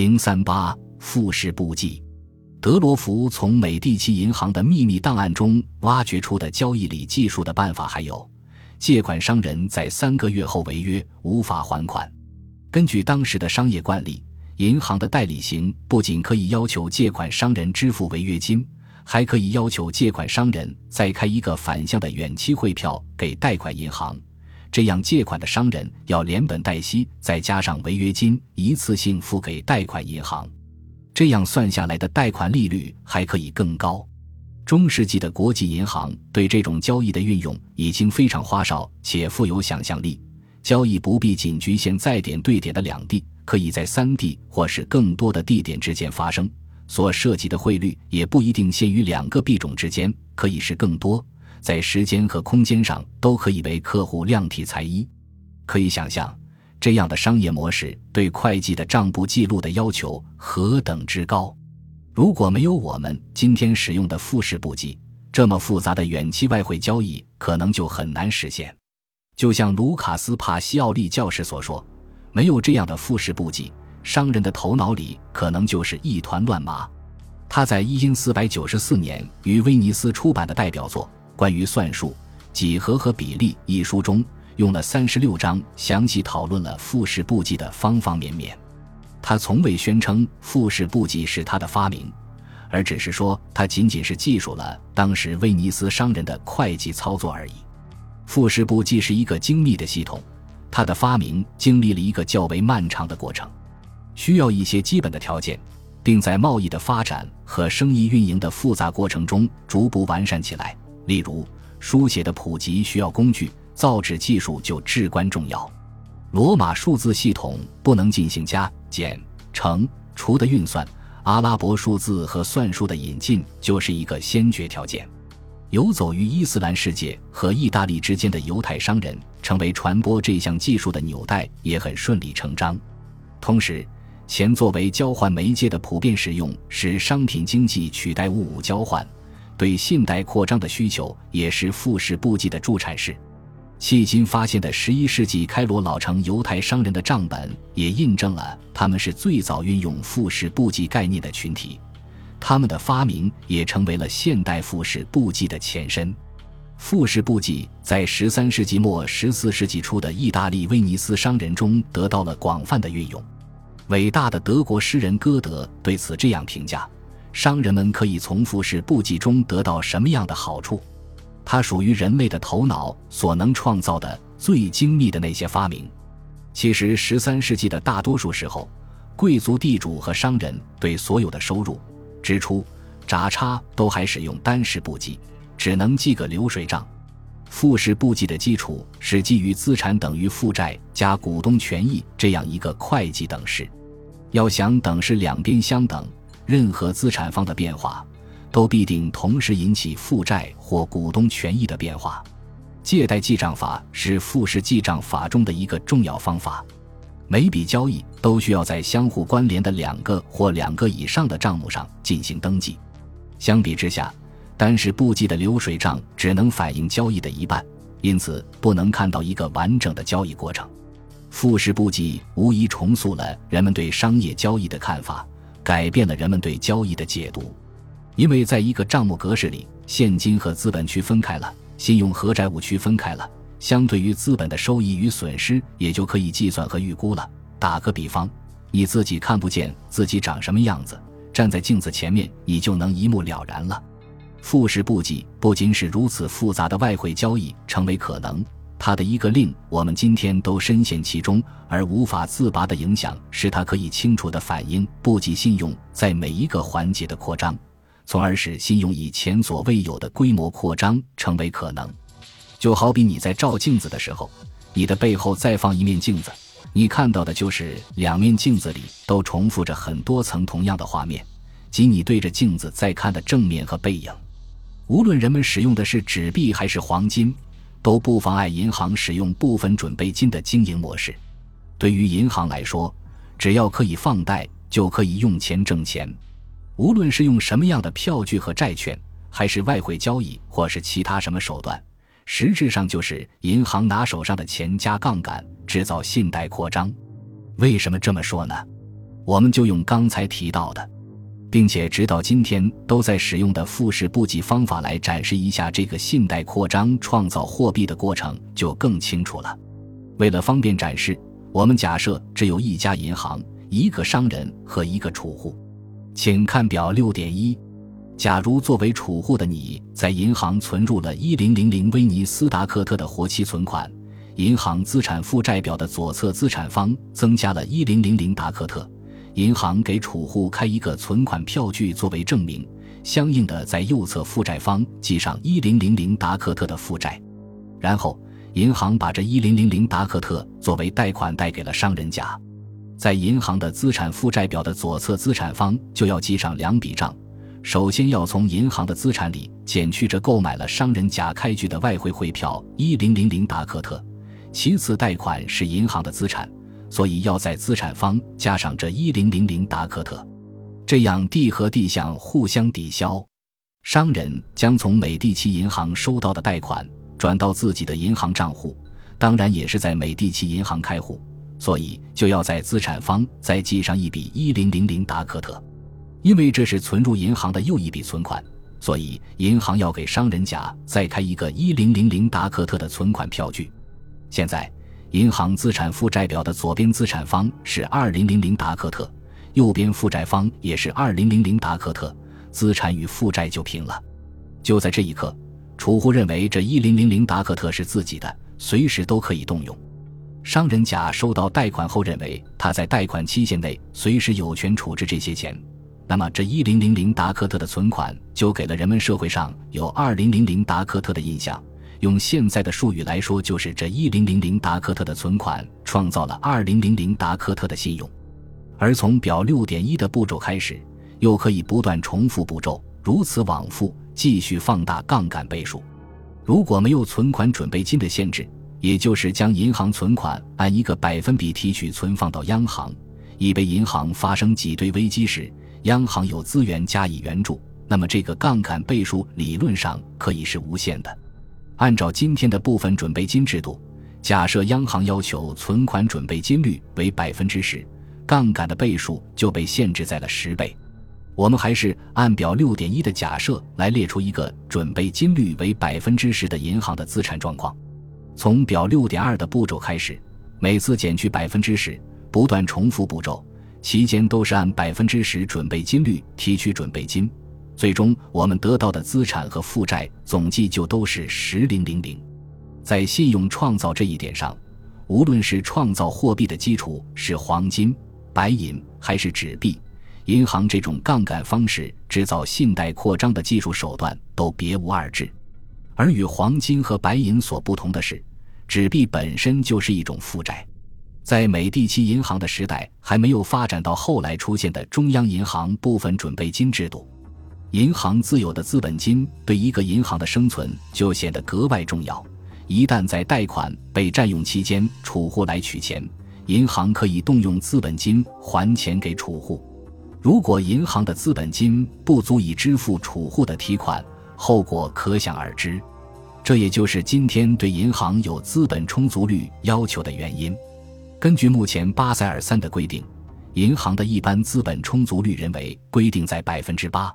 零三八复式簿记，德罗福从美第奇银行的秘密档案中挖掘出的交易里计数的办法还有：借款商人在三个月后违约无法还款。根据当时的商业惯例，银行的代理行不仅可以要求借款商人支付违约金，还可以要求借款商人再开一个反向的远期汇票给贷款银行。这样，借款的商人要连本带息，再加上违约金，一次性付给贷款银行。这样算下来的贷款利率还可以更高。中世纪的国际银行对这种交易的运用已经非常花哨且富有想象力。交易不必仅局限在点对点的两地，可以在三地或是更多的地点之间发生。所涉及的汇率也不一定限于两个币种之间，可以是更多。在时间和空间上都可以为客户量体裁衣，可以想象，这样的商业模式对会计的账簿记录的要求何等之高。如果没有我们今天使用的复式簿记，这么复杂的远期外汇交易可能就很难实现。就像卢卡斯·帕西奥利教士所说，没有这样的复式簿记，商人的头脑里可能就是一团乱麻。他在一因四百九十四年于威尼斯出版的代表作。关于算术、几何和比例一书中，用了三十六章详细讨论了复式簿记的方方面面。他从未宣称复式簿记是他的发明，而只是说他仅仅是记述了当时威尼斯商人的会计操作而已。复式簿记是一个精密的系统，它的发明经历了一个较为漫长的过程，需要一些基本的条件，并在贸易的发展和生意运营的复杂过程中逐步完善起来。例如，书写的普及需要工具，造纸技术就至关重要。罗马数字系统不能进行加、减、乘、除的运算，阿拉伯数字和算术的引进就是一个先决条件。游走于伊斯兰世界和意大利之间的犹太商人，成为传播这项技术的纽带，也很顺理成章。同时，钱作为交换媒介的普遍使用，使商品经济取代物物交换。对信贷扩张的需求也是复式簿记的助产士。迄今发现的十一世纪开罗老城犹太商人的账本也印证了他们是最早运用复式簿记概念的群体。他们的发明也成为了现代复式簿记的前身。复式簿记在十三世纪末、十四世纪初的意大利威尼斯商人中得到了广泛的运用。伟大的德国诗人歌德对此这样评价。商人们可以从复式簿记中得到什么样的好处？它属于人类的头脑所能创造的最精密的那些发明。其实，十三世纪的大多数时候，贵族、地主和商人对所有的收入、支出、札差都还使用单式簿记，只能记个流水账。复式簿记的基础是基于资产等于负债加股东权益这样一个会计等式。要想等式两边相等。任何资产方的变化，都必定同时引起负债或股东权益的变化。借贷记账法是复式记账法中的一个重要方法。每笔交易都需要在相互关联的两个或两个以上的账目上进行登记。相比之下，单是簿记的流水账只能反映交易的一半，因此不能看到一个完整的交易过程。复式簿记无疑重塑了人们对商业交易的看法。改变了人们对交易的解读，因为在一个账目格式里，现金和资本区分开了，信用和债务区分开了，相对于资本的收益与损失，也就可以计算和预估了。打个比方，你自己看不见自己长什么样子，站在镜子前面，你就能一目了然了。复式簿记不仅使如此复杂的外汇交易成为可能。它的一个令我们今天都深陷其中而无法自拔的影响，是它可以清楚地反映不给信用在每一个环节的扩张，从而使信用以前所未有的规模扩张成为可能。就好比你在照镜子的时候，你的背后再放一面镜子，你看到的就是两面镜子里都重复着很多层同样的画面，即你对着镜子在看的正面和背影。无论人们使用的是纸币还是黄金。都不妨碍银行使用部分准备金的经营模式。对于银行来说，只要可以放贷，就可以用钱挣钱。无论是用什么样的票据和债券，还是外汇交易，或是其他什么手段，实质上就是银行拿手上的钱加杠杆，制造信贷扩张。为什么这么说呢？我们就用刚才提到的，并且直到今天都在使用的复式布记方法来展示一下这个信贷扩张创造货币的过程，就更清楚了。为了方便展示，我们假设只有一家银行、一个商人和一个储户。请看表六点一。假如作为储户的你在银行存入了一零零零威尼斯达克特的活期存款，银行资产负债表的左侧资产方增加了一零零零达克特。银行给储户开一个存款票据作为证明，相应的在右侧负债方记上一零零零达克特的负债，然后银行把这一零零零达克特作为贷款贷给了商人甲，在银行的资产负债表的左侧资产方就要记上两笔账，首先要从银行的资产里减去这购买了商人甲开具的外汇汇票一零零零达克特，其次贷款是银行的资产。所以要在资产方加上这一零零零达克特，这样地和地项互相抵消。商人将从美第奇银行收到的贷款转到自己的银行账户，当然也是在美第奇银行开户，所以就要在资产方再记上一笔一零零零达克特。因为这是存入银行的又一笔存款，所以银行要给商人甲再开一个一零零零达克特的存款票据。现在。银行资产负债表的左边资产方是二零零零达克特，右边负债方也是二零零零达克特，资产与负债就平了。就在这一刻，储户认为这一零零零达克特是自己的，随时都可以动用。商人甲收到贷款后，认为他在贷款期限内随时有权处置这些钱，那么这一零零零达克特的存款就给了人们社会上有二零零零达克特的印象。用现在的术语来说，就是这一零零零达克特的存款创造了二零零零达克特的信用，而从表六点一的步骤开始，又可以不断重复步骤，如此往复，继续放大杠杆倍数。如果没有存款准备金的限制，也就是将银行存款按一个百分比提取存放到央行，以备银行发生挤兑危机时，央行有资源加以援助，那么这个杠杆倍数理论上可以是无限的。按照今天的部分准备金制度，假设央行要求存款准备金率为百分之十，杠杆的倍数就被限制在了十倍。我们还是按表六点一的假设来列出一个准备金率为百分之十的银行的资产状况。从表六点二的步骤开始，每次减去百分之十，不断重复步骤，期间都是按百分之十准备金率提取准备金。最终，我们得到的资产和负债总计就都是十零零零。在信用创造这一点上，无论是创造货币的基础是黄金、白银还是纸币，银行这种杠杆方式制造信贷扩张的技术手段都别无二致。而与黄金和白银所不同的是，纸币本身就是一种负债。在美第奇银行的时代，还没有发展到后来出现的中央银行部分准备金制度。银行自有的资本金对一个银行的生存就显得格外重要。一旦在贷款被占用期间，储户来取钱，银行可以动用资本金还钱给储户。如果银行的资本金不足以支付储户的提款，后果可想而知。这也就是今天对银行有资本充足率要求的原因。根据目前巴塞尔三的规定，银行的一般资本充足率人为规定在百分之八。